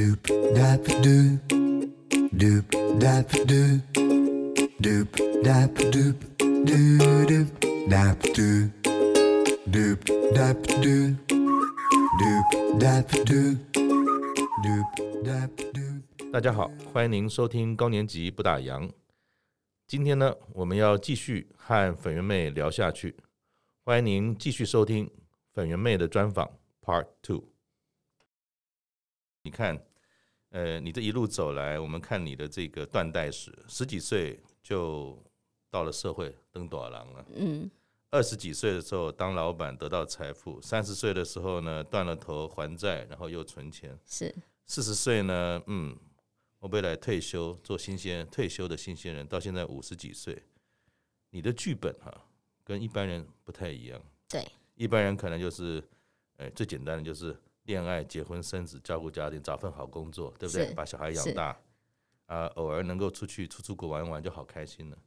Doop dap doop doop dap doop doop dap doop doo doop dap doop doop dap doop doop dap doop doop dap doop。大家好，欢迎您收听高年级不打烊。今天呢，我们要继续和粉圆妹聊下去。欢迎您继续收听粉圆妹的专访 Part Two。你看，呃，你这一路走来，我们看你的这个断代史，十几岁就到了社会登大人了。嗯，二十几岁的时候当老板得到财富，三十岁的时候呢断了头还债，然后又存钱。是四十岁呢，嗯，我未来退休做新鲜退休的新鲜人，到现在五十几岁，你的剧本哈、啊、跟一般人不太一样。对，一般人可能就是，哎，最简单的就是。恋爱、结婚、生子、照顾家庭、找份好工作，对不对？把小孩养大，啊，偶尔能够出去出出国玩玩就好开心了。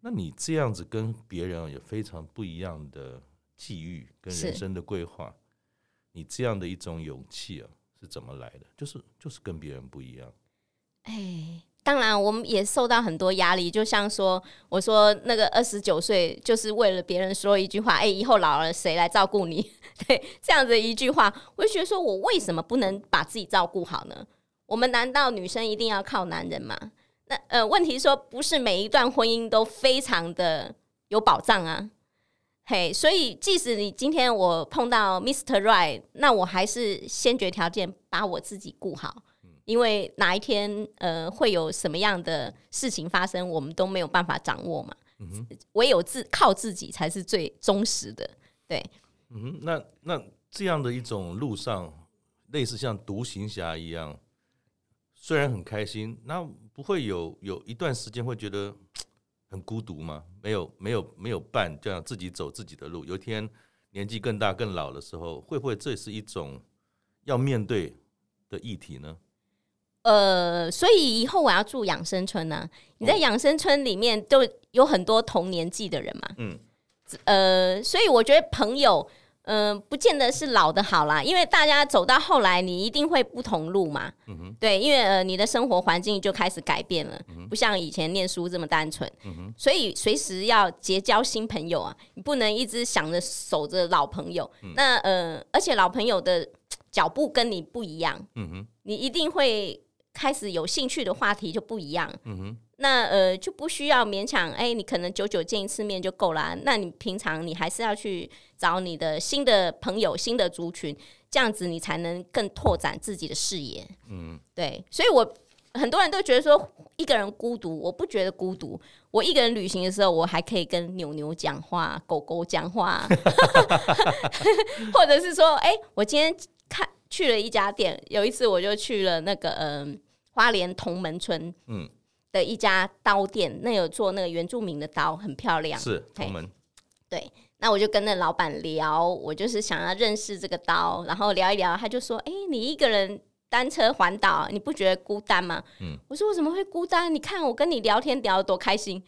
那你这样子跟别人有非常不一样的际遇跟人生的规划，你这样的一种勇气啊，是怎么来的？就是就是跟别人不一样。哎。当然，我们也受到很多压力。就像说，我说那个二十九岁，就是为了别人说一句话：“哎，以后老了谁来照顾你？” 对，这样子一句话，我就觉得说，我为什么不能把自己照顾好呢？我们难道女生一定要靠男人吗？那呃，问题说，不是每一段婚姻都非常的有保障啊。嘿，所以即使你今天我碰到 Mr. Right，那我还是先决条件把我自己顾好。因为哪一天呃会有什么样的事情发生，我们都没有办法掌握嘛。唯有自靠自己才是最忠实的。对，嗯哼，那那这样的一种路上，类似像独行侠一样，虽然很开心，那不会有有一段时间会觉得很孤独吗？没有没有没有伴，这样自己走自己的路。有一天年纪更大更老的时候，会不会这是一种要面对的议题呢？呃，所以以后我要住养生村呢、啊。你在养生村里面都有很多同年纪的人嘛。嗯。呃，所以我觉得朋友，嗯、呃，不见得是老的好啦，因为大家走到后来，你一定会不同路嘛。嗯哼。对，因为呃，你的生活环境就开始改变了，不像以前念书这么单纯。嗯哼。所以随时要结交新朋友啊，你不能一直想着守着老朋友。嗯。那呃，而且老朋友的脚步跟你不一样。嗯哼。你一定会。开始有兴趣的话题就不一样，嗯哼，那呃就不需要勉强，哎，你可能久久见一次面就够了。那你平常你还是要去找你的新的朋友、新的族群，这样子你才能更拓展自己的视野。嗯，对，所以我很多人都觉得说一个人孤独，我不觉得孤独。我一个人旅行的时候，我还可以跟牛牛讲话、狗狗讲话，或者是说，哎，我今天看。去了一家店，有一次我就去了那个嗯、呃、花莲同门村嗯的一家刀店，嗯、那有做那个原住民的刀，很漂亮。是同门，对。那我就跟那老板聊，我就是想要认识这个刀，然后聊一聊，他就说：“哎、欸，你一个人单车环岛，你不觉得孤单吗？”嗯，我说：“我怎么会孤单？你看我跟你聊天聊得多开心。”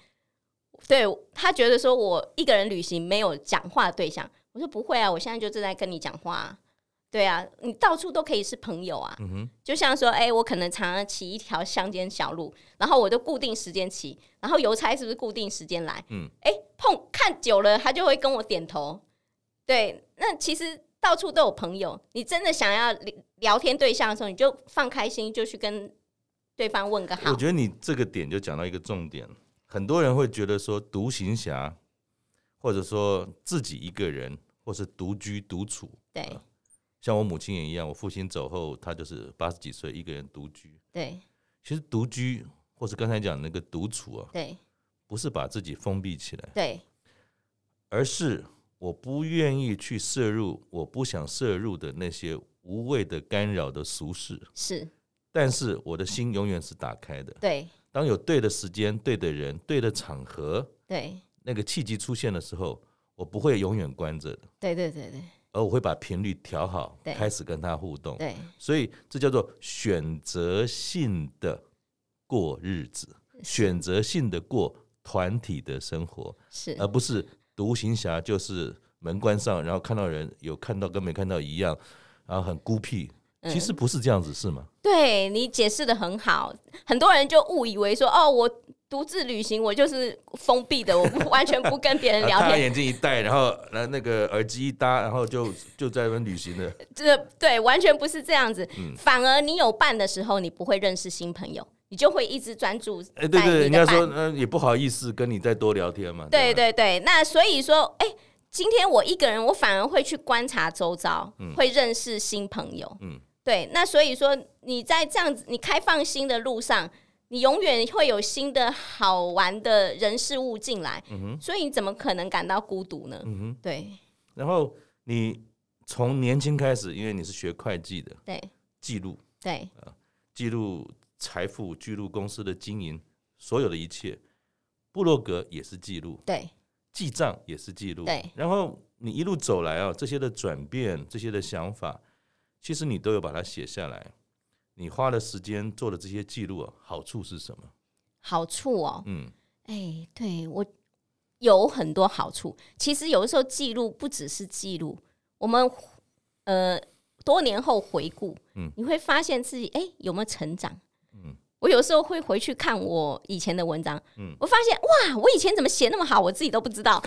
对，他觉得说我一个人旅行没有讲话的对象，我说：“不会啊，我现在就正在跟你讲话。”对啊，你到处都可以是朋友啊。嗯哼，就像说，哎，我可能常常骑一条乡间小路，然后我就固定时间骑，然后邮差是不是固定时间来？嗯，哎，碰看久了，他就会跟我点头。对，那其实到处都有朋友。你真的想要聊天对象的时候，你就放开心，就去跟对方问个好。我觉得你这个点就讲到一个重点，很多人会觉得说独行侠，或者说自己一个人，或是独居独处。对。呃像我母亲也一样，我父亲走后，他就是八十几岁一个人独居。对，其实独居或是刚才讲那个独处啊，对，不是把自己封闭起来，对，而是我不愿意去摄入我不想摄入的那些无谓的干扰的俗事。是，但是我的心永远是打开的。对，当有对的时间、对的人、对的场合，对，那个契机出现的时候，我不会永远关着的。对对对对。而我会把频率调好，开始跟他互动。对，所以这叫做选择性的过日子，选择性的过团体的生活，是，而不是独行侠，就是门关上，然后看到人有看到跟没看到一样，然后很孤僻，其实不是这样子，是吗？对，你解释的很好，很多人就误以为说，哦，我独自旅行，我就是封闭的，我完全不跟别人 聊天。他眼镜一戴，然后那那个耳机一搭，然后就就在那边旅行了。这对，完全不是这样子。嗯，反而你有伴的时候，你不会认识新朋友，你就会一直专注。哎，对对，人家说，嗯，也不好意思跟你再多聊天嘛。对对对，那所以说，哎，今天我一个人，我反而会去观察周遭，嗯，会认识新朋友。嗯。对，那所以说你在这样子你开放心的路上，你永远会有新的好玩的人事物进来，嗯哼，所以你怎么可能感到孤独呢？嗯哼，对。然后你从年轻开始，因为你是学会计的，对，记录，对，记录财富，记录公司的经营，所有的一切，布洛格也是记录，对，记账也是记录，对。然后你一路走来啊，这些的转变，这些的想法。其实你都有把它写下来，你花了时间做的这些记录啊，好处是什么？好处哦，嗯，哎，对我有很多好处。其实有的时候记录不只是记录，我们呃多年后回顾，嗯，你会发现自己哎有没有成长？嗯。我有时候会回去看我以前的文章，嗯，我发现哇，我以前怎么写那么好，我自己都不知道。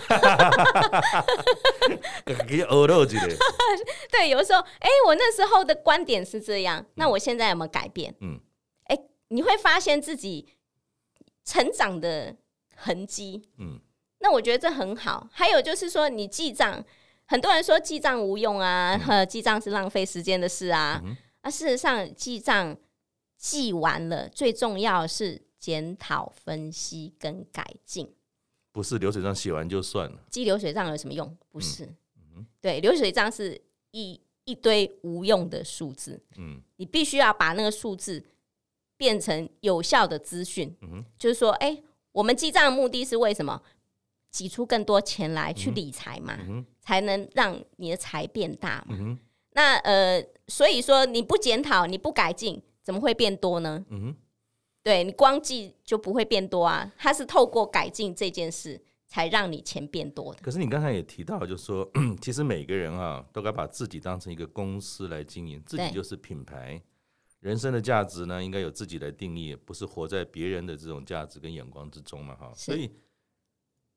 对，有的时候，哎，我那时候的观点是这样，那我现在有没有改变？嗯，哎，你会发现自己成长的痕迹，嗯，那我觉得这很好。还有就是说，你记账，很多人说记账无用啊，嗯、记账是浪费时间的事啊，嗯、啊，事实上记账。记完了，最重要的是检讨、分析跟改进，不是流水账写完就算了。记流水账有什么用？不是，嗯、对，流水账是一一堆无用的数字。嗯，你必须要把那个数字变成有效的资讯。嗯，就是说，哎、欸，我们记账的目的是为什么？挤出更多钱来去理财嘛，嗯、才能让你的财变大嘛。嗯、那呃，所以说你不检讨，你不改进。怎么会变多呢？嗯，对，你光记就不会变多啊。它是透过改进这件事，才让你钱变多的。可是你刚才也提到，就是说，其实每个人啊，都该把自己当成一个公司来经营，自己就是品牌。人生的价值呢，应该有自己来定义，不是活在别人的这种价值跟眼光之中嘛，哈。所以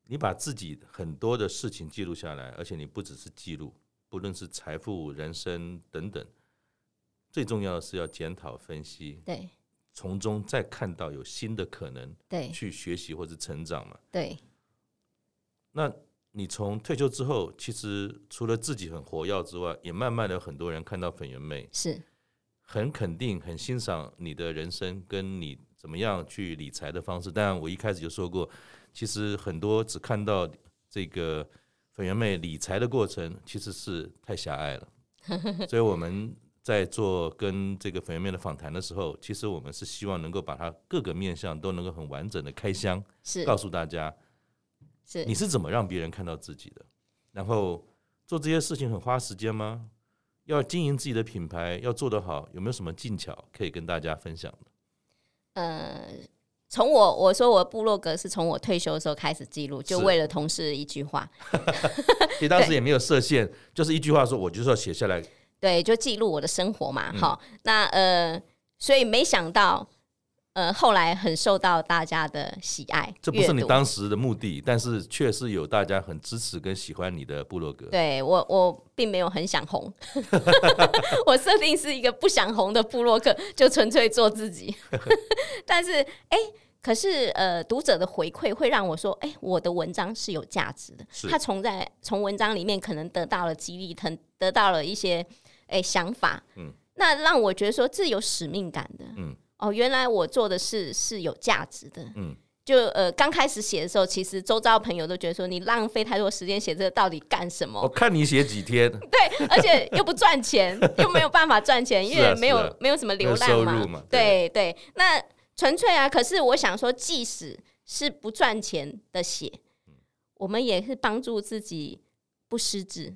你把自己很多的事情记录下来，而且你不只是记录，不论是财富、人生等等。最重要的是要检讨分析，对，从中再看到有新的可能，对，去学习或者成长嘛，对。那你从退休之后，其实除了自己很活跃之外，也慢慢的很多人看到粉圆妹，是很肯定、很欣赏你的人生跟你怎么样去理财的方式。当然，我一开始就说过，其实很多只看到这个粉圆妹理财的过程，其实是太狭隘了，所以我们。在做跟这个粉圆面的访谈的时候，其实我们是希望能够把它各个面向都能够很完整的开箱，是告诉大家，是你是怎么让别人看到自己的，然后做这些事情很花时间吗？要经营自己的品牌，要做得好，有没有什么技巧可以跟大家分享的？呃，从我我说我部落格是从我退休的时候开始记录，就为了同事一句话，其实当时也没有设限，就是一句话说，我就是要写下来。对，就记录我的生活嘛，好、嗯，那呃，所以没想到，呃，后来很受到大家的喜爱。这不是你当时的目的，但是确实有大家很支持跟喜欢你的部落格。对我，我并没有很想红，我设定是一个不想红的部落客，就纯粹做自己。但是，哎。可是，呃，读者的回馈会让我说，哎，我的文章是有价值的。是他从在从文章里面可能得到了激励，得得到了一些哎想法。嗯，那让我觉得说这有使命感的。嗯，哦，原来我做的事是有价值的。嗯，就呃刚开始写的时候，其实周遭朋友都觉得说你浪费太多时间写这个，到底干什么？我看你写几天。对，而且又不赚钱，又没有办法赚钱，因为没有、啊啊、没有什么流量嘛。嘛对对，对，那。纯粹啊！可是我想说，即使是不赚钱的写，我们也是帮助自己不失智。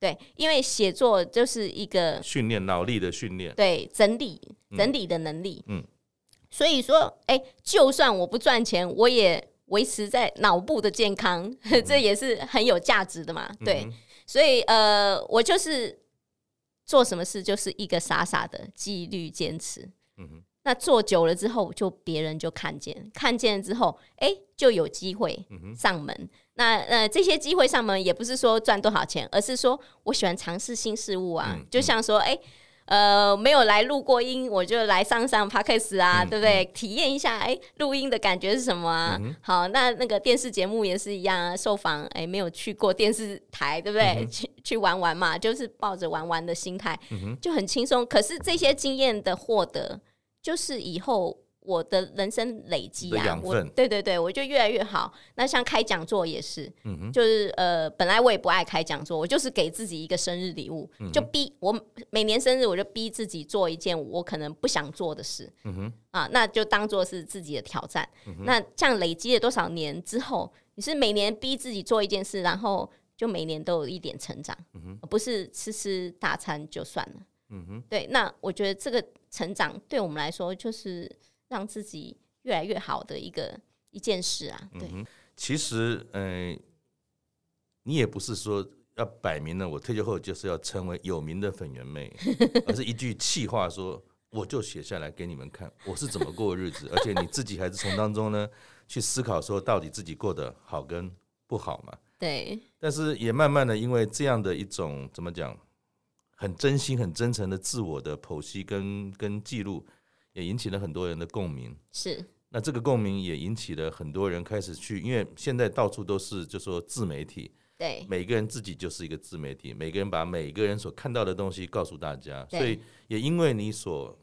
对对，因为写作就是一个训练脑力的训练，对整理整理的能力。嗯，所以说，哎，就算我不赚钱，我也维持在脑部的健康，这也是很有价值的嘛。对，所以呃，我就是。做什么事就是一个傻傻的纪律坚持。嗯哼，那做久了之后，就别人就看见，看见了之后，哎、欸，就有机会上门。嗯、那呃，这些机会上门也不是说赚多少钱，而是说我喜欢尝试新事物啊，嗯、就像说，哎、欸。呃，没有来录过音，我就来上上 Podcast 啊，嗯、对不对？嗯、体验一下，哎，录音的感觉是什么啊？嗯、好，那那个电视节目也是一样啊，受访，哎，没有去过电视台，对不对？嗯、去去玩玩嘛，就是抱着玩玩的心态，嗯、就很轻松。可是这些经验的获得，就是以后。我的人生累积啊，我对对对，我就越来越好。那像开讲座也是，嗯、就是呃，本来我也不爱开讲座，我就是给自己一个生日礼物，嗯、就逼我每年生日我就逼自己做一件我可能不想做的事，嗯、哼啊，那就当做是自己的挑战。嗯、那这样累积了多少年之后，你是每年逼自己做一件事，然后就每年都有一点成长，嗯、不是吃吃大餐就算了。嗯、哼对，那我觉得这个成长对我们来说就是。让自己越来越好的一个一件事啊，对。嗯、其实，嗯、呃，你也不是说要摆明了，我退休后就是要成为有名的粉圆妹，而是一句气话说，我就写下来给你们看，我是怎么过日子，而且你自己还是从当中呢去思考说，到底自己过得好跟不好嘛？对。但是也慢慢的，因为这样的一种怎么讲，很真心、很真诚的自我的剖析跟跟记录。也引起了很多人的共鸣，是。那这个共鸣也引起了很多人开始去，因为现在到处都是就说自媒体，对，每个人自己就是一个自媒体，每个人把每个人所看到的东西告诉大家，所以也因为你所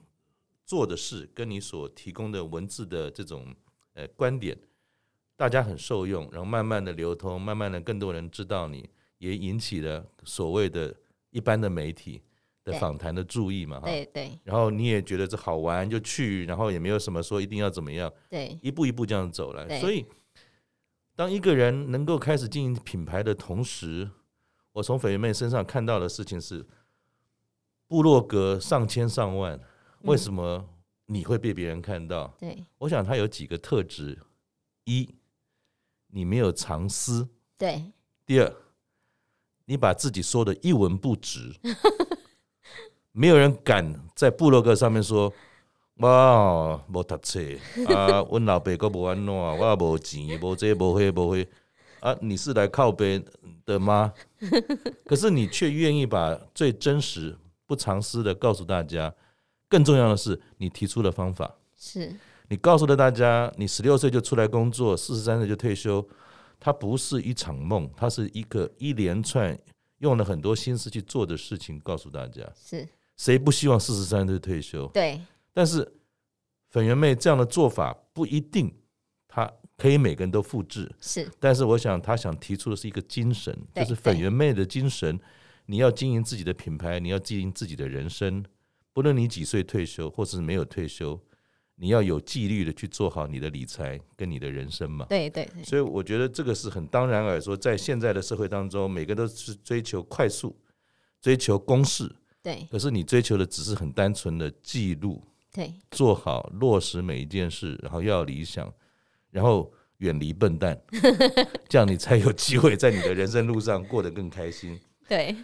做的事跟你所提供的文字的这种呃观点，大家很受用，然后慢慢的流通，慢慢的更多人知道你，也引起了所谓的一般的媒体。的访谈的注意嘛，哈，对对，然后你也觉得这好玩就去，然后也没有什么说一定要怎么样，对，一步一步这样走来。所以，当一个人能够开始经营品牌的同时，我从粉圆妹身上看到的事情是，部落格上千上万，为什么你会被别人看到？对，我想他有几个特质：一，你没有藏私；对，第二，你把自己说的一文不值。没有人敢在部落格上面说，哇，没读书啊，我老爸都不安怎，我也没钱，没这没会没会啊，你是来靠北的吗？可是你却愿意把最真实、不藏私的告诉大家。更重要的是，你提出了方法，是你告诉了大家，你十六岁就出来工作，四十三岁就退休，它不是一场梦，它是一个一连串用了很多心思去做的事情，告诉大家是。谁不希望四十三岁退休？对，但是粉圆妹这样的做法不一定，她可以每个人都复制。是，但是我想她想提出的是一个精神，就是粉圆妹的精神。你要经营自己的品牌，你要经营自己的人生，不论你几岁退休，或是没有退休，你要有纪律的去做好你的理财跟你的人生嘛。对对对。所以我觉得这个是很当然而说，在现在的社会当中，每个都是追求快速，追求公式。对，可是你追求的只是很单纯的记录，对，做好落实每一件事，然后要理想，然后远离笨蛋，这样你才有机会在你的人生路上过得更开心。对，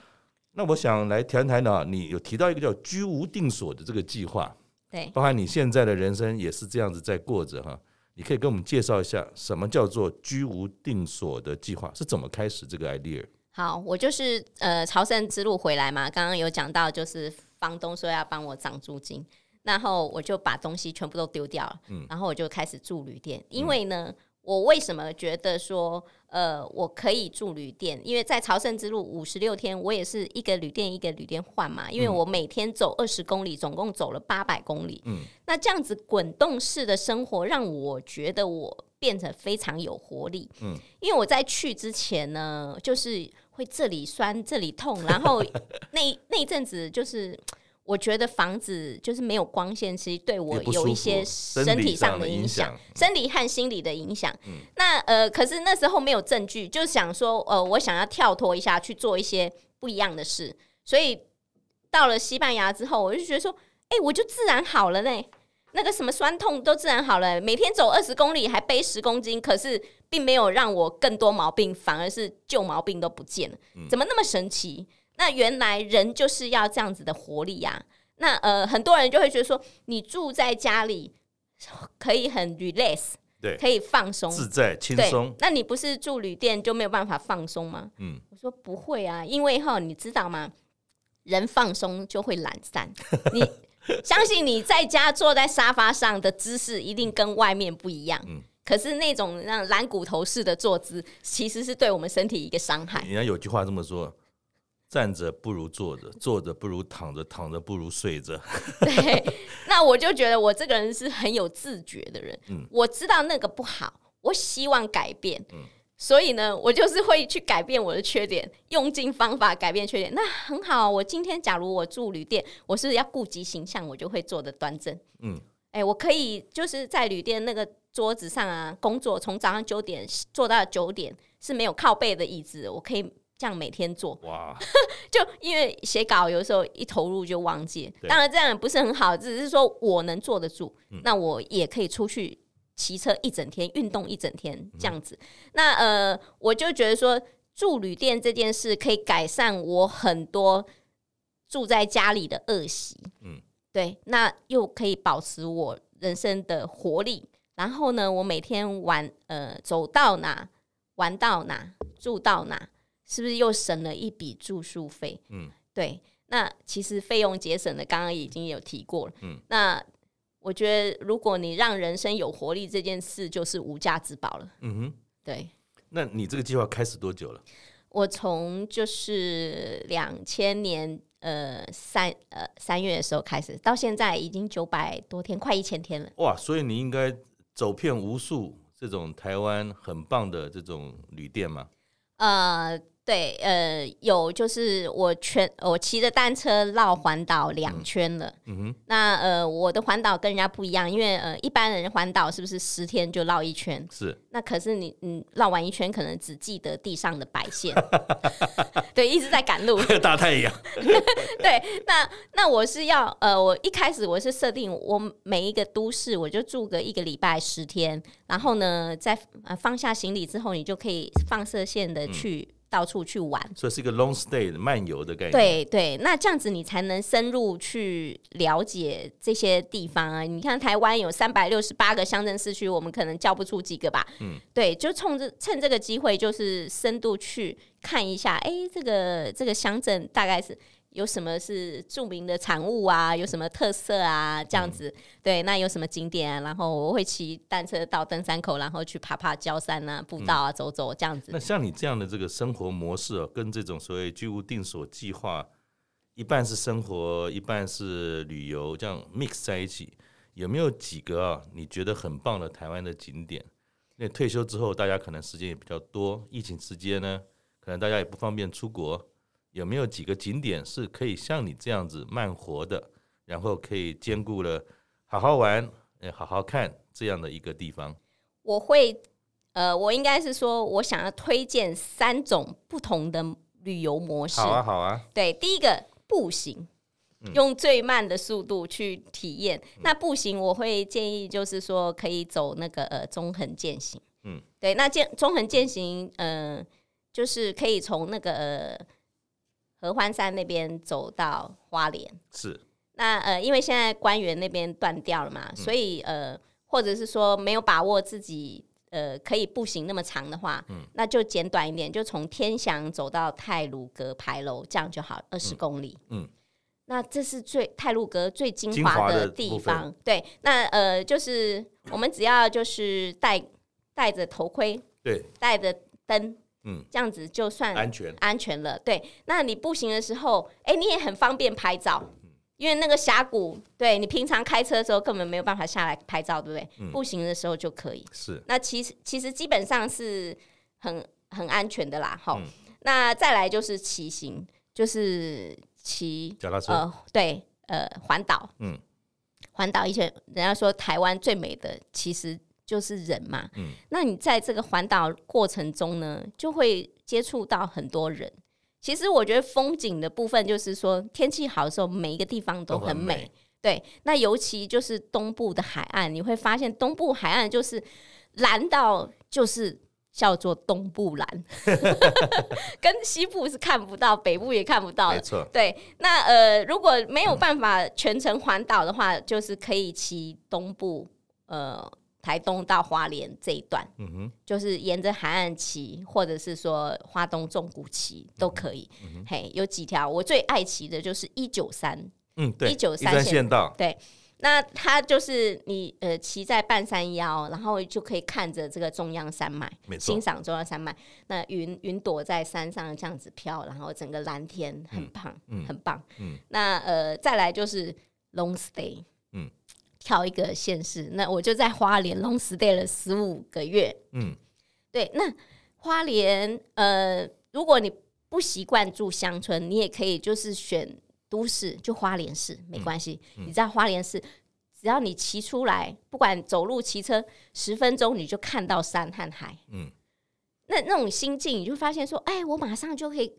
那我想来谈谈呢，你有提到一个叫“居无定所”的这个计划，对，包含你现在的人生也是这样子在过着哈，你可以跟我们介绍一下什么叫做“居无定所”的计划是怎么开始这个 idea？好，我就是呃朝圣之路回来嘛，刚刚有讲到，就是房东说要帮我涨租金，然后我就把东西全部都丢掉了，嗯，然后我就开始住旅店，因为呢，嗯、我为什么觉得说呃我可以住旅店？因为在朝圣之路五十六天，我也是一个旅店一个旅店换嘛，因为我每天走二十公里，总共走了八百公里，嗯，那这样子滚动式的生活让我觉得我变得非常有活力，嗯，因为我在去之前呢，就是。会这里酸这里痛，然后那那一阵子就是我觉得房子就是没有光线，其实对我有一些身体上的影响，生理和心理的影响。嗯、那呃，可是那时候没有证据，就想说呃，我想要跳脱一下去做一些不一样的事，所以到了西班牙之后，我就觉得说，哎，我就自然好了呢。那个什么酸痛都自然好了，每天走二十公里还背十公斤，可是并没有让我更多毛病，反而是旧毛病都不见了，怎么那么神奇？那那原来人就是要这样子的活力呀、啊。那呃，很多人就会觉得说，你住在家里可以很 relax，对，可以放松自在轻松。那你不是住旅店就没有办法放松吗？嗯，我说不会啊，因为哈，你知道吗？人放松就会懒散。你 相信你在家坐在沙发上的姿势一定跟外面不一样。嗯，可是那种让蓝骨头式的坐姿，其实是对我们身体一个伤害。人家有句话这么说。站着不如坐着，坐着不如躺着，躺着不如睡着。对，那我就觉得我这个人是很有自觉的人。嗯，我知道那个不好，我希望改变。嗯，所以呢，我就是会去改变我的缺点，用尽方法改变缺点。那很好，我今天假如我住旅店，我是要顾及形象，我就会坐的端正。嗯，哎、欸，我可以就是在旅店那个桌子上啊工作，从早上九点坐到九点是没有靠背的椅子，我可以。这样每天做哇，就因为写稿有时候一投入就忘记，当然这样也不是很好，只是说我能坐得住，嗯、那我也可以出去骑车一整天，运动一整天这样子。嗯、那呃，我就觉得说住旅店这件事可以改善我很多住在家里的恶习，嗯，对，那又可以保持我人生的活力。然后呢，我每天玩呃走到哪玩到哪住到哪。是不是又省了一笔住宿费？嗯，对。那其实费用节省的，刚刚已经有提过了。嗯，那我觉得，如果你让人生有活力，这件事就是无价之宝了。嗯哼，对。那你这个计划开始多久了？我从就是两千年呃三呃三月的时候开始，到现在已经九百多天，快一千天了。哇！所以你应该走遍无数这种台湾很棒的这种旅店吗？呃。对，呃，有就是我全我骑着单车绕环岛两圈了。嗯哼。那呃，我的环岛跟人家不一样，因为呃，一般人环岛是不是十天就绕一圈？是。那可是你你绕完一圈，可能只记得地上的白线。对，一直在赶路。大太阳。对，那那我是要呃，我一开始我是设定我每一个都市我就住个一个礼拜十天，然后呢，在呃放下行李之后，你就可以放射线的去。嗯到处去玩，所以是一个 long stay 的漫游的概念。对对，那这样子你才能深入去了解这些地方啊！你看台湾有三百六十八个乡镇市区，我们可能叫不出几个吧？嗯，对，就冲着趁这个机会，就是深度去看一下，哎，这个这个乡镇大概是。有什么是著名的产物啊？有什么特色啊？这样子，嗯、对，那有什么景点啊？然后我会骑单车到登山口，然后去爬爬郊山啊、步道啊，走走这样子。那像你这样的这个生活模式哦，跟这种所谓居无定所计划，一半是生活，一半是旅游，这样 mix 在一起，有没有几个啊？你觉得很棒的台湾的景点？那退休之后，大家可能时间也比较多，疫情时间呢，可能大家也不方便出国。有没有几个景点是可以像你这样子慢活的，然后可以兼顾了好好玩、好好看这样的一个地方？我会，呃，我应该是说，我想要推荐三种不同的旅游模式。好啊，好啊。对，第一个步行，用最慢的速度去体验。嗯、那步行，我会建议就是说，可以走那个呃中横健行。嗯，对，那健中横健行，呃，就是可以从那个。呃合欢山那边走到花莲是那呃，因为现在官员那边断掉了嘛，嗯、所以呃，或者是说没有把握自己呃可以步行那么长的话，嗯，那就简短一点，就从天祥走到泰鲁阁牌楼，这样就好，二十公里。嗯，嗯那这是最泰鲁阁最精华的地方。对，那呃，就是我们只要就是戴戴着头盔，对，戴着灯。嗯，这样子就算安全安全了。对，那你步行的时候，哎、欸，你也很方便拍照，因为那个峡谷，对你平常开车的时候根本没有办法下来拍照，对不对？嗯、步行的时候就可以。是，那其实其实基本上是很很安全的啦。好，嗯、那再来就是骑行，就是骑脚踏车，呃，对，呃，环岛，嗯，环岛以前人家说台湾最美的，其实。就是人嘛，嗯，那你在这个环岛过程中呢，就会接触到很多人。其实我觉得风景的部分，就是说天气好的时候，每一个地方都很美。很美对，那尤其就是东部的海岸，你会发现东部海岸就是蓝到就是叫做东部蓝，跟西部是看不到，北部也看不到的。没错。对，那呃，如果没有办法全程环岛的话，嗯、就是可以骑东部，呃，台东到花莲这一段，嗯哼，就是沿着海岸骑，或者是说花东纵谷骑都可以。嗯嗯、嘿，有几条我最爱骑的就是一九三，嗯，对，一九三线道，对。那它就是你呃骑在半山腰，然后就可以看着这个中央山脉，欣赏中央山脉。那云云朵在山上这样子飘，然后整个蓝天很棒，嗯，很棒。嗯，那呃再来就是 long stay，嗯，跳一个县市，那我就在花莲 long stay 了十五个月。嗯，对，那花莲呃，如果你不习惯住乡村，你也可以就是选。都市就花莲市没关系，嗯嗯、你知道花莲市，只要你骑出来，不管走路骑车，十分钟你就看到山和海。嗯，那那种心境，你就发现说，哎，我马上就可以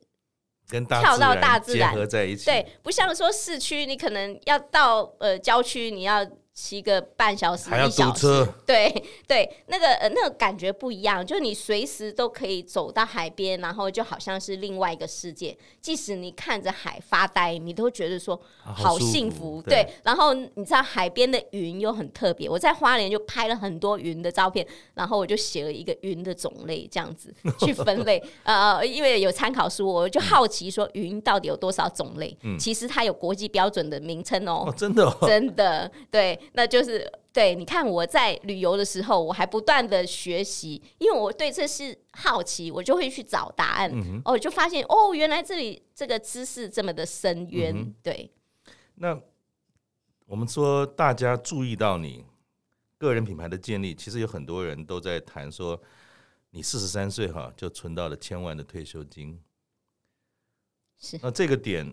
跟跳到大自然结合在一起。对，不像说市区，你可能要到呃郊区，你要。骑个半小时，还要堵车，对对，那个呃，那个感觉不一样。就你随时都可以走到海边，然后就好像是另外一个世界。即使你看着海发呆，你都觉得说好幸福。对，对，然后你知道海边的云又很特别。我在花莲就拍了很多云的照片，然后我就写了一个云的种类，这样子 去分类。呃，因为有参考书，我就好奇说云到底有多少种类？嗯，其实它有国际标准的名称喔。哦，真的哦，真的对。那就是对，你看我在旅游的时候，我还不断的学习，因为我对这是好奇，我就会去找答案。嗯，哦，就发现哦，原来这里这个知识这么的深渊。嗯，对。那我们说，大家注意到你个人品牌的建立，其实有很多人都在谈说，你四十三岁哈就存到了千万的退休金。是。那这个点，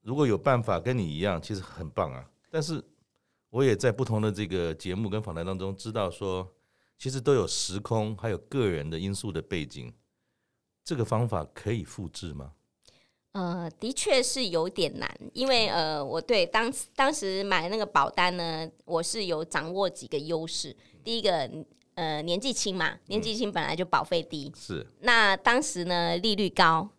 如果有办法跟你一样，其实很棒啊。但是。我也在不同的这个节目跟访谈当中知道说，其实都有时空还有个人的因素的背景，这个方法可以复制吗？呃，的确是有点难，因为呃，我对当当时买那个保单呢，我是有掌握几个优势。第一个，呃，年纪轻嘛，年纪轻本来就保费低，嗯，是。那当时呢，利率高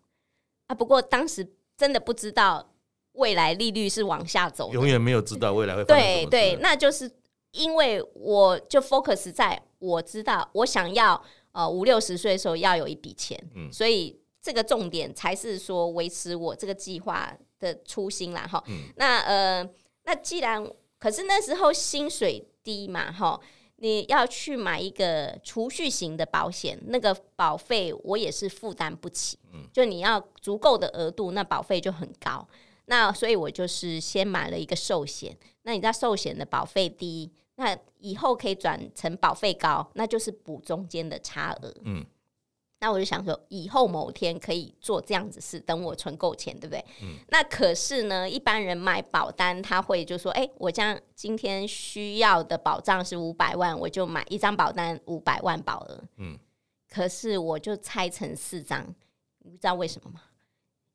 啊，不过当时真的不知道。未来利率是往下走，永远没有知道未来会。对对，那就是因为我就 focus 在我知道我想要呃五六十岁的时候要有一笔钱，嗯，所以这个重点才是说维持我这个计划的初心啦哈。嗯，那呃，那既然可是那时候薪水低嘛哈，你要去买一个储蓄型的保险，那个保费我也是负担不起，嗯，就你要足够的额度，那保费就很高。那所以，我就是先买了一个寿险。那你知道寿险的保费低，那以后可以转成保费高，那就是补中间的差额。嗯，那我就想说，以后某天可以做这样子事，等我存够钱，对不对？嗯。那可是呢，一般人买保单，他会就说：“哎，我将今天需要的保障是五百万，我就买一张保单，五百万保额。”嗯。可是我就拆成四张，你知道为什么吗？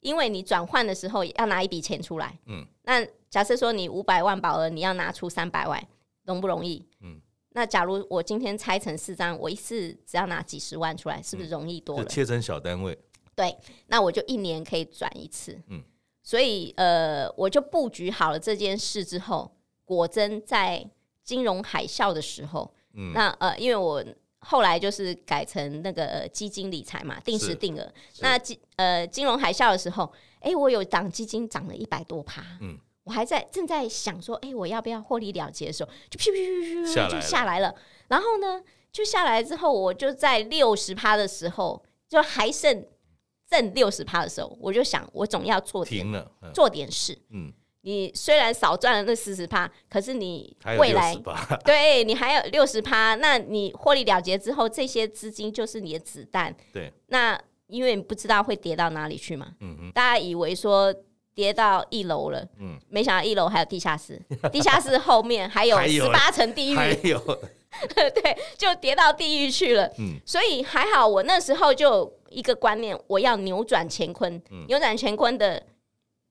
因为你转换的时候要拿一笔钱出来，嗯，那假设说你五百万保额，你要拿出三百万，容不容易？嗯，那假如我今天拆成四张，我一次只要拿几十万出来，是不是容易多了？就切成小单位，对，那我就一年可以转一次，嗯，所以呃，我就布局好了这件事之后，果真在金融海啸的时候，嗯，那呃，因为我。后来就是改成那个基金理财嘛，定时定额。那金呃金融海啸的时候，哎、欸，我有档基金涨了一百多趴，嗯，我还在正在想说，哎、欸，我要不要获利了结的时候，就咻咻咻咻就下来了。然后呢，就下来之后，我就在六十趴的时候，就还剩挣六十趴的时候，我就想，我总要做点了，做点事，嗯。你虽然少赚了那四十趴，可是你未来 对你还有六十趴，那你获利了结之后，这些资金就是你的子弹。对，那因为你不知道会跌到哪里去嘛。嗯嗯，大家以为说跌到一楼了，嗯，没想到一楼还有地下室，地下室后面还有十八层地狱，还有，对，就跌到地狱去了。嗯，所以还好，我那时候就一个观念，我要扭转乾坤，嗯、扭转乾坤的。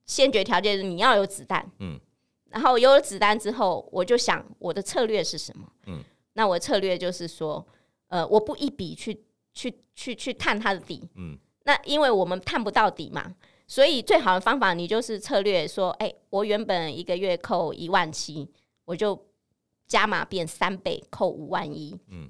先决条件是你要有子弹，嗯，然后有了子弹之后，我就想我的策略是什么，嗯，那我的策略就是说，呃，我不一笔去去去去探它的底。嗯，那因为我们探不到底嘛，所以最好的方法，你就是策略说，哎、欸，我原本一个月扣一万七，我就加码变三倍，扣五万一。嗯。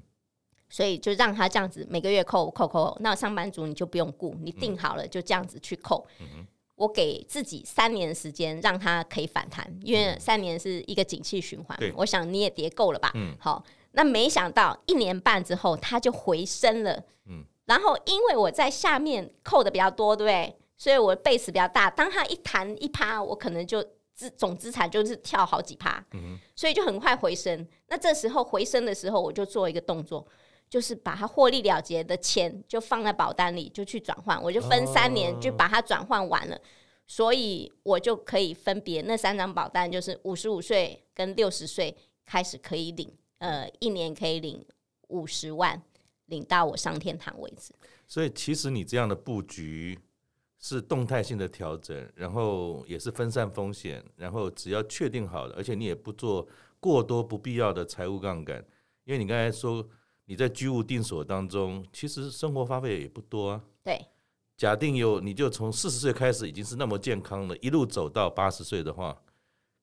所以就让他这样子每个月扣扣扣，那上班族你就不用顾，你定好了就这样子去扣。嗯、我给自己三年时间，让它可以反弹，因为三年是一个景气循环。嗯、我想你也跌够了吧？嗯、好，那没想到一年半之后它就回升了。嗯、然后因为我在下面扣的比较多，对不对？所以我的 base 比较大。当它一弹一趴，我可能就资总资产就是跳好几趴。嗯、所以就很快回升。那这时候回升的时候，我就做一个动作。就是把它获利了结的钱就放在保单里，就去转换，我就分三年就把它转换完了，所以我就可以分别那三张保单，就是五十五岁跟六十岁开始可以领，呃，一年可以领五十万，领到我上天堂为止。所以其实你这样的布局是动态性的调整，然后也是分散风险，然后只要确定好了，而且你也不做过多不必要的财务杠杆，因为你刚才说。你在居无定所当中，其实生活花费也不多啊。对，假定有你就从四十岁开始已经是那么健康了，一路走到八十岁的话，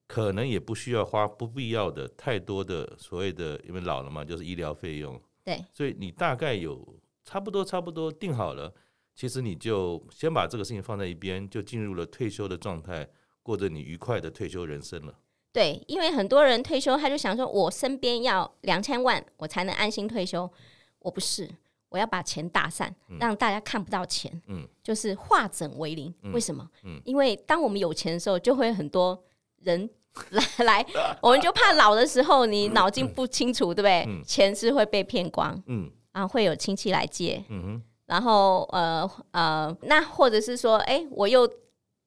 可能也不需要花不必要的太多的所谓的，因为老了嘛，就是医疗费用。对，所以你大概有差不多差不多定好了，其实你就先把这个事情放在一边，就进入了退休的状态，过着你愉快的退休人生了。对，因为很多人退休，他就想说，我身边要两千万，我才能安心退休。我不是，我要把钱打散，嗯、让大家看不到钱，嗯、就是化整为零。嗯、为什么？嗯、因为当我们有钱的时候，就会很多人 来来，我们就怕老的时候你脑筋不清楚，嗯、对不对？嗯、钱是会被骗光，嗯，然后会有亲戚来借，嗯哼，然后呃呃，那或者是说，哎，我又。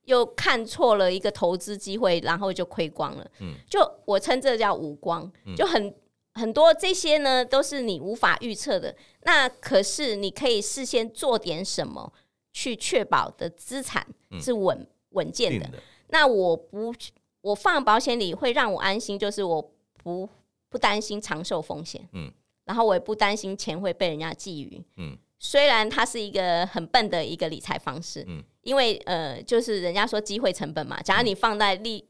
又看错了一个投资机会，然后就亏光了。嗯，就我称这叫无光，嗯、就很很多这些呢，都是你无法预测的。那可是你可以事先做点什么，去确保的资产是稳、嗯、稳健的。的那我不，我放保险里会让我安心，就是我不不担心长寿风险。嗯，然后我也不担心钱会被人家觊觎。嗯。虽然它是一个很笨的一个理财方式，嗯，因为呃，就是人家说机会成本嘛，假如你放在利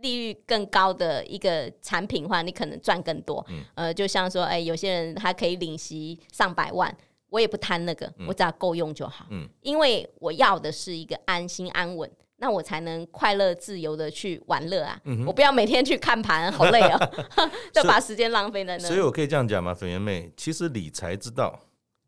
利率更高的一个产品的话，你可能赚更多，嗯，呃，就像说，哎，有些人他可以领息上百万，我也不贪那个，我只要够用就好，嗯，因为我要的是一个安心安稳，那我才能快乐自由的去玩乐啊，嗯，我不要每天去看盘，好累啊，就把时间浪费在那。所以我可以这样讲吗？粉圆妹，其实理财之道。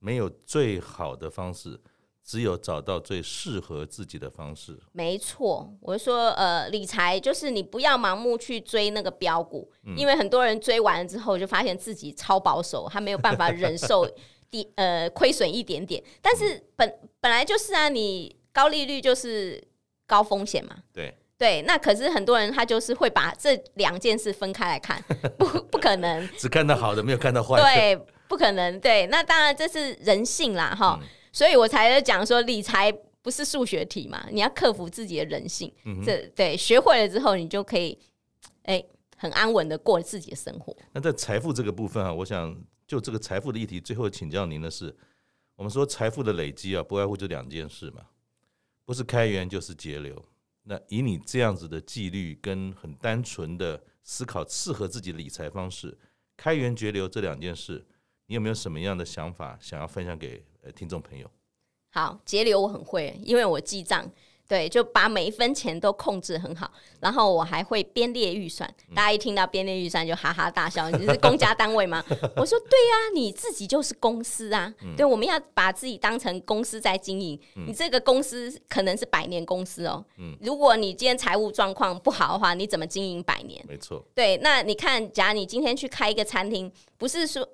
没有最好的方式，只有找到最适合自己的方式。没错，我说，呃，理财就是你不要盲目去追那个标股，嗯、因为很多人追完了之后就发现自己超保守，他没有办法忍受 低呃亏损一点点。但是本本来就是啊，你高利率就是高风险嘛。对对，那可是很多人他就是会把这两件事分开来看，不不可能，只看到好的，没有看到坏的。对。不可能，对，那当然这是人性啦，哈、嗯，所以我才讲说理财不是数学题嘛，你要克服自己的人性，嗯、这对学会了之后，你就可以哎、欸、很安稳的过自己的生活。那在财富这个部分啊，我想就这个财富的议题，最后请教您的是，我们说财富的累积啊，不外乎就两件事嘛，不是开源就是节流。那以你这样子的纪律跟很单纯的思考，适合自己的理财方式，开源节流这两件事。你有没有什么样的想法想要分享给呃听众朋友？好，节流我很会，因为我记账，对，就把每一分钱都控制很好。然后我还会编列预算，大家一听到编列预算就哈哈大笑。你是公家单位吗？我说对呀、啊，你自己就是公司啊。嗯、对，我们要把自己当成公司在经营。嗯、你这个公司可能是百年公司哦。嗯、如果你今天财务状况不好的话，你怎么经营百年？没错。对，那你看，假如你今天去开一个餐厅，不是说。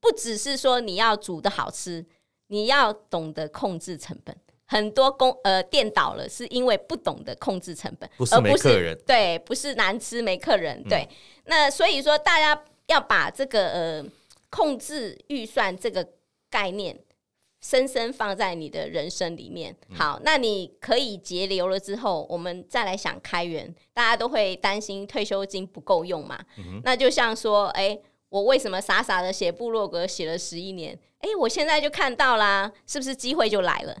不只是说你要煮的好吃，你要懂得控制成本。很多公呃店倒了，是因为不懂得控制成本，不是没客人，对，不是难吃没客人，对。嗯、那所以说，大家要把这个呃控制预算这个概念深深放在你的人生里面。嗯、好，那你可以节流了之后，我们再来想开源。大家都会担心退休金不够用嘛？嗯、那就像说，哎。我为什么傻傻的写部落格写了十一年？哎，我现在就看到啦，是不是机会就来了？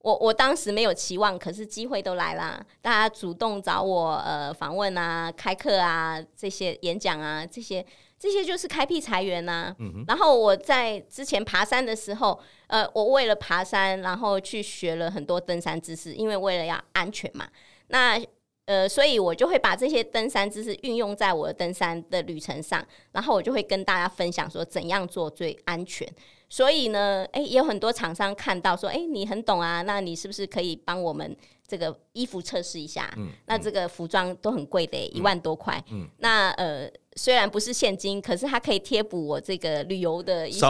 我我当时没有期望，可是机会都来啦，大家主动找我呃访问啊、开课啊、这些演讲啊，这些这些就是开辟财源呐、啊。嗯、然后我在之前爬山的时候，呃，我为了爬山，然后去学了很多登山知识，因为为了要安全嘛。那呃，所以我就会把这些登山知识运用在我的登山的旅程上，然后我就会跟大家分享说怎样做最安全。所以呢，诶，也有很多厂商看到说，诶，你很懂啊，那你是不是可以帮我们这个衣服测试一下？嗯，那这个服装都很贵的，嗯、一万多块。嗯，那呃，虽然不是现金，可是它可以贴补我这个旅游的一些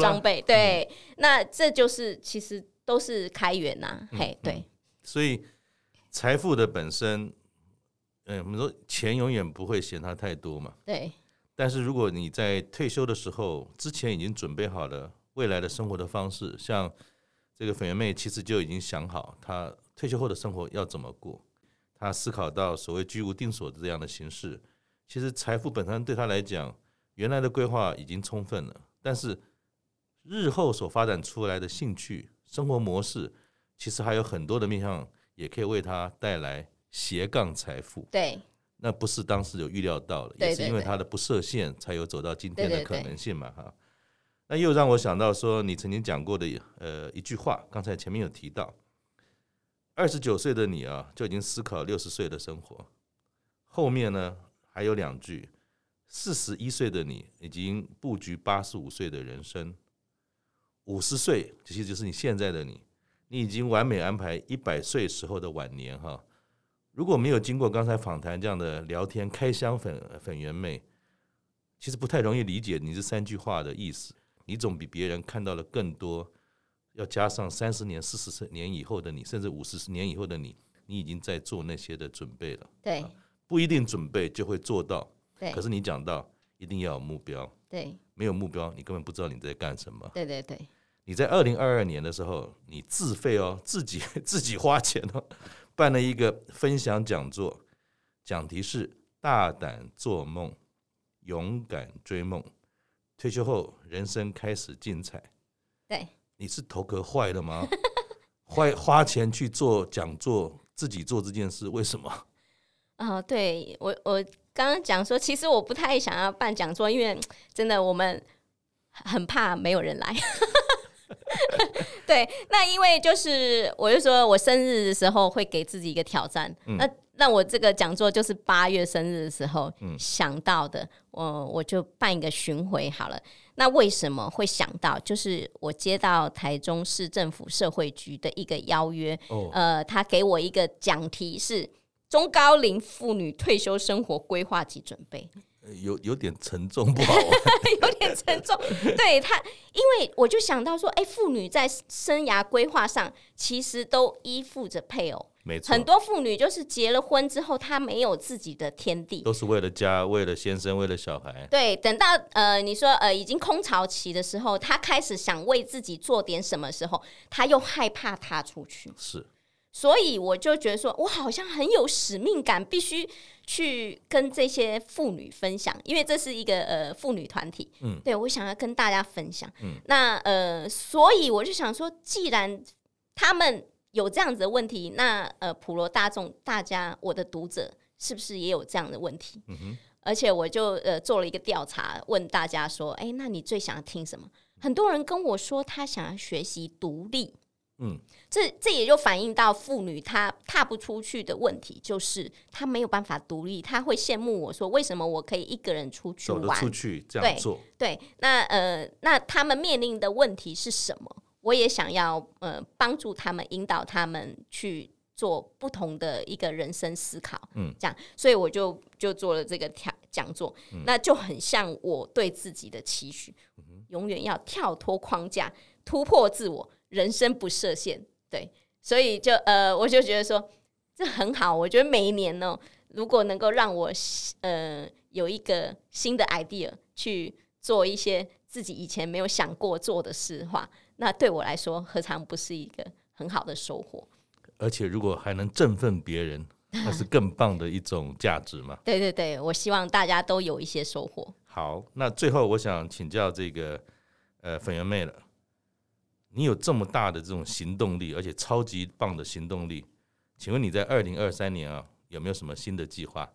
装备。对，嗯、那这就是其实都是开源呐、啊。嗯、嘿，对。嗯、所以财富的本身，嗯，我们说钱永远不会嫌它太多嘛。对。但是如果你在退休的时候之前已经准备好了。未来的生活的方式，像这个粉圆妹，其实就已经想好她退休后的生活要怎么过。她思考到所谓居无定所的这样的形式，其实财富本身对她来讲，原来的规划已经充分了。但是日后所发展出来的兴趣、生活模式，其实还有很多的面向，也可以为他带来斜杠财富。对，那不是当时有预料到的，也是因为他的不设限，才有走到今天的可能性嘛，哈。那又让我想到说，你曾经讲过的呃一句话，刚才前面有提到，二十九岁的你啊，就已经思考六十岁的生活。后面呢还有两句，四十一岁的你已经布局八十五岁的人生，五十岁其实就是你现在的你，你已经完美安排一百岁时候的晚年哈。如果没有经过刚才访谈这样的聊天开箱粉粉圆妹，其实不太容易理解你这三句话的意思。你总比别人看到了更多，要加上三十年、四十年以后的你，甚至五十年以后的你，你已经在做那些的准备了。对，啊，不一定准备就会做到。对，可是你讲到一定要有目标。对，没有目标，你根本不知道你在干什么。对对对。你在二零二二年的时候，你自费哦，自己 自己花钱哦，办了一个分享讲座，讲题是大胆做梦，勇敢追梦。退休后，人生开始精彩。对，你是头壳坏了吗？花花钱去做讲座，自己做这件事，为什么？啊、哦，对我，我刚刚讲说，其实我不太想要办讲座，因为真的我们很怕没有人来。对，那因为就是，我就说我生日的时候会给自己一个挑战。嗯、那那我这个讲座就是八月生日的时候想到的，我我就办一个巡回好了。那为什么会想到？就是我接到台中市政府社会局的一个邀约，哦、呃，他给我一个讲题是中高龄妇女退休生活规划及准备。有有点沉重，不好玩，有点沉重。对他，因为我就想到说，哎，妇女在生涯规划上其实都依附着配偶。没错，很多妇女就是结了婚之后，她没有自己的天地，都是为了家，为了先生，为了小孩。对，等到呃，你说呃，已经空巢期的时候，她开始想为自己做点什么时候，她又害怕踏出去。是，所以我就觉得说，我好像很有使命感，必须去跟这些妇女分享，因为这是一个呃妇女团体。嗯，对，我想要跟大家分享。嗯，那呃，所以我就想说，既然他们。有这样子的问题，那呃，普罗大众，大家，我的读者是不是也有这样的问题？嗯哼。而且我就呃做了一个调查，问大家说，哎，那你最想要听什么？很多人跟我说，他想要学习独立。嗯，这这也就反映到妇女她踏不出去的问题，就是她没有办法独立，她会羡慕我说，为什么我可以一个人出去玩？出去这样做。对，对，那呃，那他们面临的问题是什么？我也想要呃帮助他们，引导他们去做不同的一个人生思考，嗯，这样，所以我就就做了这个讲讲座，嗯、那就很像我对自己的期许，嗯、永远要跳脱框架，突破自我，人生不设限，对，所以就呃我就觉得说这很好，我觉得每一年呢，如果能够让我呃有一个新的 idea 去做一些自己以前没有想过做的事的话。那对我来说，何尝不是一个很好的收获？而且，如果还能振奋别人，那是更棒的一种价值嘛。对对对，我希望大家都有一些收获。好，那最后我想请教这个呃粉圆妹了，你有这么大的这种行动力，而且超级棒的行动力，请问你在二零二三年啊有没有什么新的计划？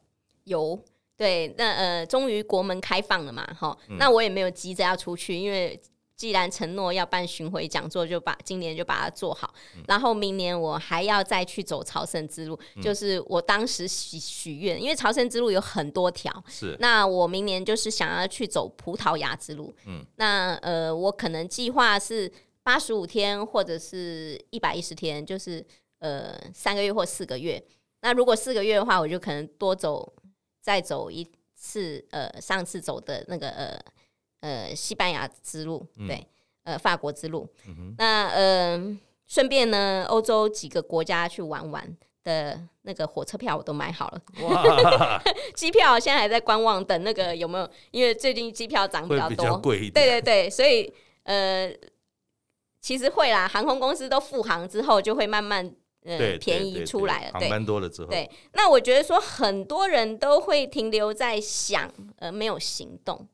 有，对，那呃终于国门开放了嘛，哈，嗯、那我也没有急着要出去，因为。既然承诺要办巡回讲座，就把今年就把它做好。嗯、然后明年我还要再去走朝圣之路，嗯、就是我当时许许愿，因为朝圣之路有很多条。是。那我明年就是想要去走葡萄牙之路。嗯。那呃，我可能计划是八十五天或者是一百一十天，就是呃三个月或四个月。那如果四个月的话，我就可能多走再走一次，呃，上次走的那个呃。呃，西班牙之路，对，嗯、呃，法国之路。嗯、那呃，顺便呢，欧洲几个国家去玩玩的那个火车票我都买好了。哇，机票现在还在观望，等那个有没有？因为最近机票涨比较多，较贵一点。对对对，所以呃，其实会啦，航空公司都复航之后，就会慢慢嗯便宜出来了。对，航班多了之后，对。那我觉得说，很多人都会停留在想，而没有行动。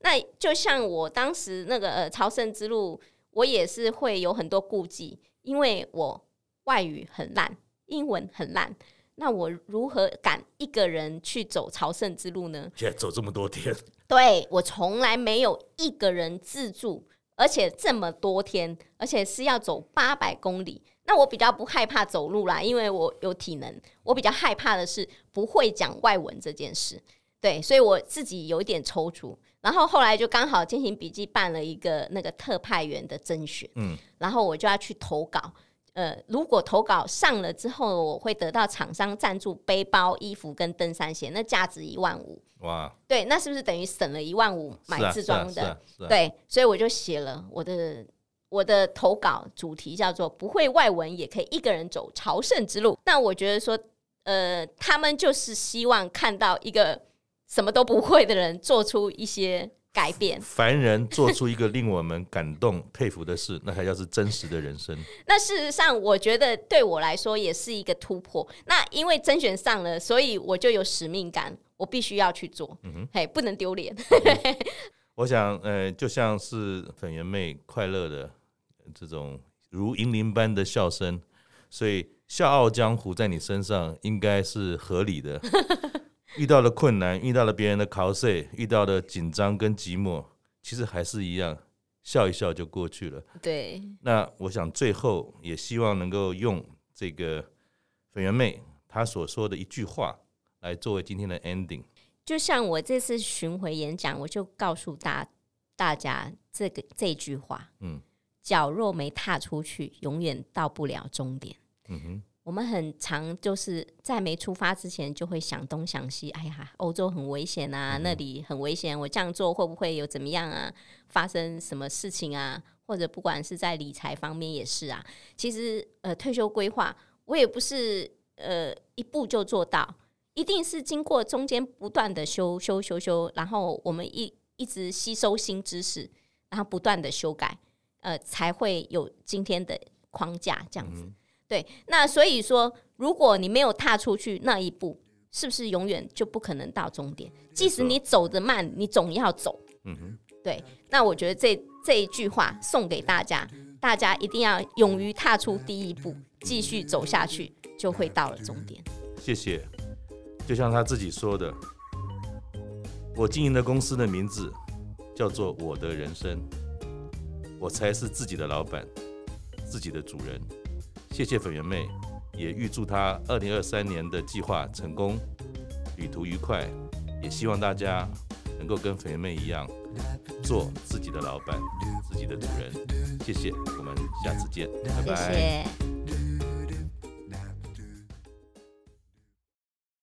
那就像我当时那个呃朝圣之路，我也是会有很多顾忌，因为我外语很烂，英文很烂，那我如何敢一个人去走朝圣之路呢？现在走这么多天，对，我从来没有一个人自助，而且这么多天，而且是要走八百公里。那我比较不害怕走路啦，因为我有体能。我比较害怕的是不会讲外文这件事，对，所以我自己有一点踌躇。然后后来就刚好进行笔记办了一个那个特派员的甄选，嗯，然后我就要去投稿，呃，如果投稿上了之后，我会得到厂商赞助背包、衣服跟登山鞋，那价值一万五，哇，对，那是不是等于省了一万五买自装的？啊啊啊啊、对，所以我就写了我的我的投稿主题叫做“不会外文也可以一个人走朝圣之路”。那我觉得说，呃，他们就是希望看到一个。什么都不会的人做出一些改变，凡人做出一个令我们感动佩服的事，那才叫是真实的人生。那事实上，我觉得对我来说也是一个突破。那因为甄选上了，所以我就有使命感，我必须要去做。嗯哼，嘿，不能丢脸。我想，呃，就像是粉圆妹快乐的这种如银铃般的笑声，所以笑傲江湖在你身上应该是合理的。遇到了困难，遇到了别人的考试，遇到了紧张跟寂寞，其实还是一样，笑一笑就过去了。对。那我想最后也希望能够用这个粉圆妹她所说的一句话来作为今天的 ending。就像我这次巡回演讲，我就告诉大大家这个这句话：嗯，脚若没踏出去，永远到不了终点。嗯哼。我们很常就是在没出发之前就会想东想西，哎呀，欧洲很危险啊，那里很危险，我这样做会不会有怎么样啊？发生什么事情啊？或者不管是在理财方面也是啊。其实呃，退休规划我也不是呃一步就做到，一定是经过中间不断的修修修修，然后我们一一直吸收新知识，然后不断的修改，呃，才会有今天的框架这样子。嗯对，那所以说，如果你没有踏出去那一步，是不是永远就不可能到终点？即使你走得慢，你总要走。嗯哼，对。那我觉得这这一句话送给大家，大家一定要勇于踏出第一步，继续走下去，就会到了终点。谢谢。就像他自己说的，我经营的公司的名字叫做我的人生，我才是自己的老板，自己的主人。谢谢粉圆妹，也预祝她二零二三年的计划成功，旅途愉快。也希望大家能够跟粉圆妹一样，做自己的老板，自己的主人。谢谢，我们下次见，拜拜。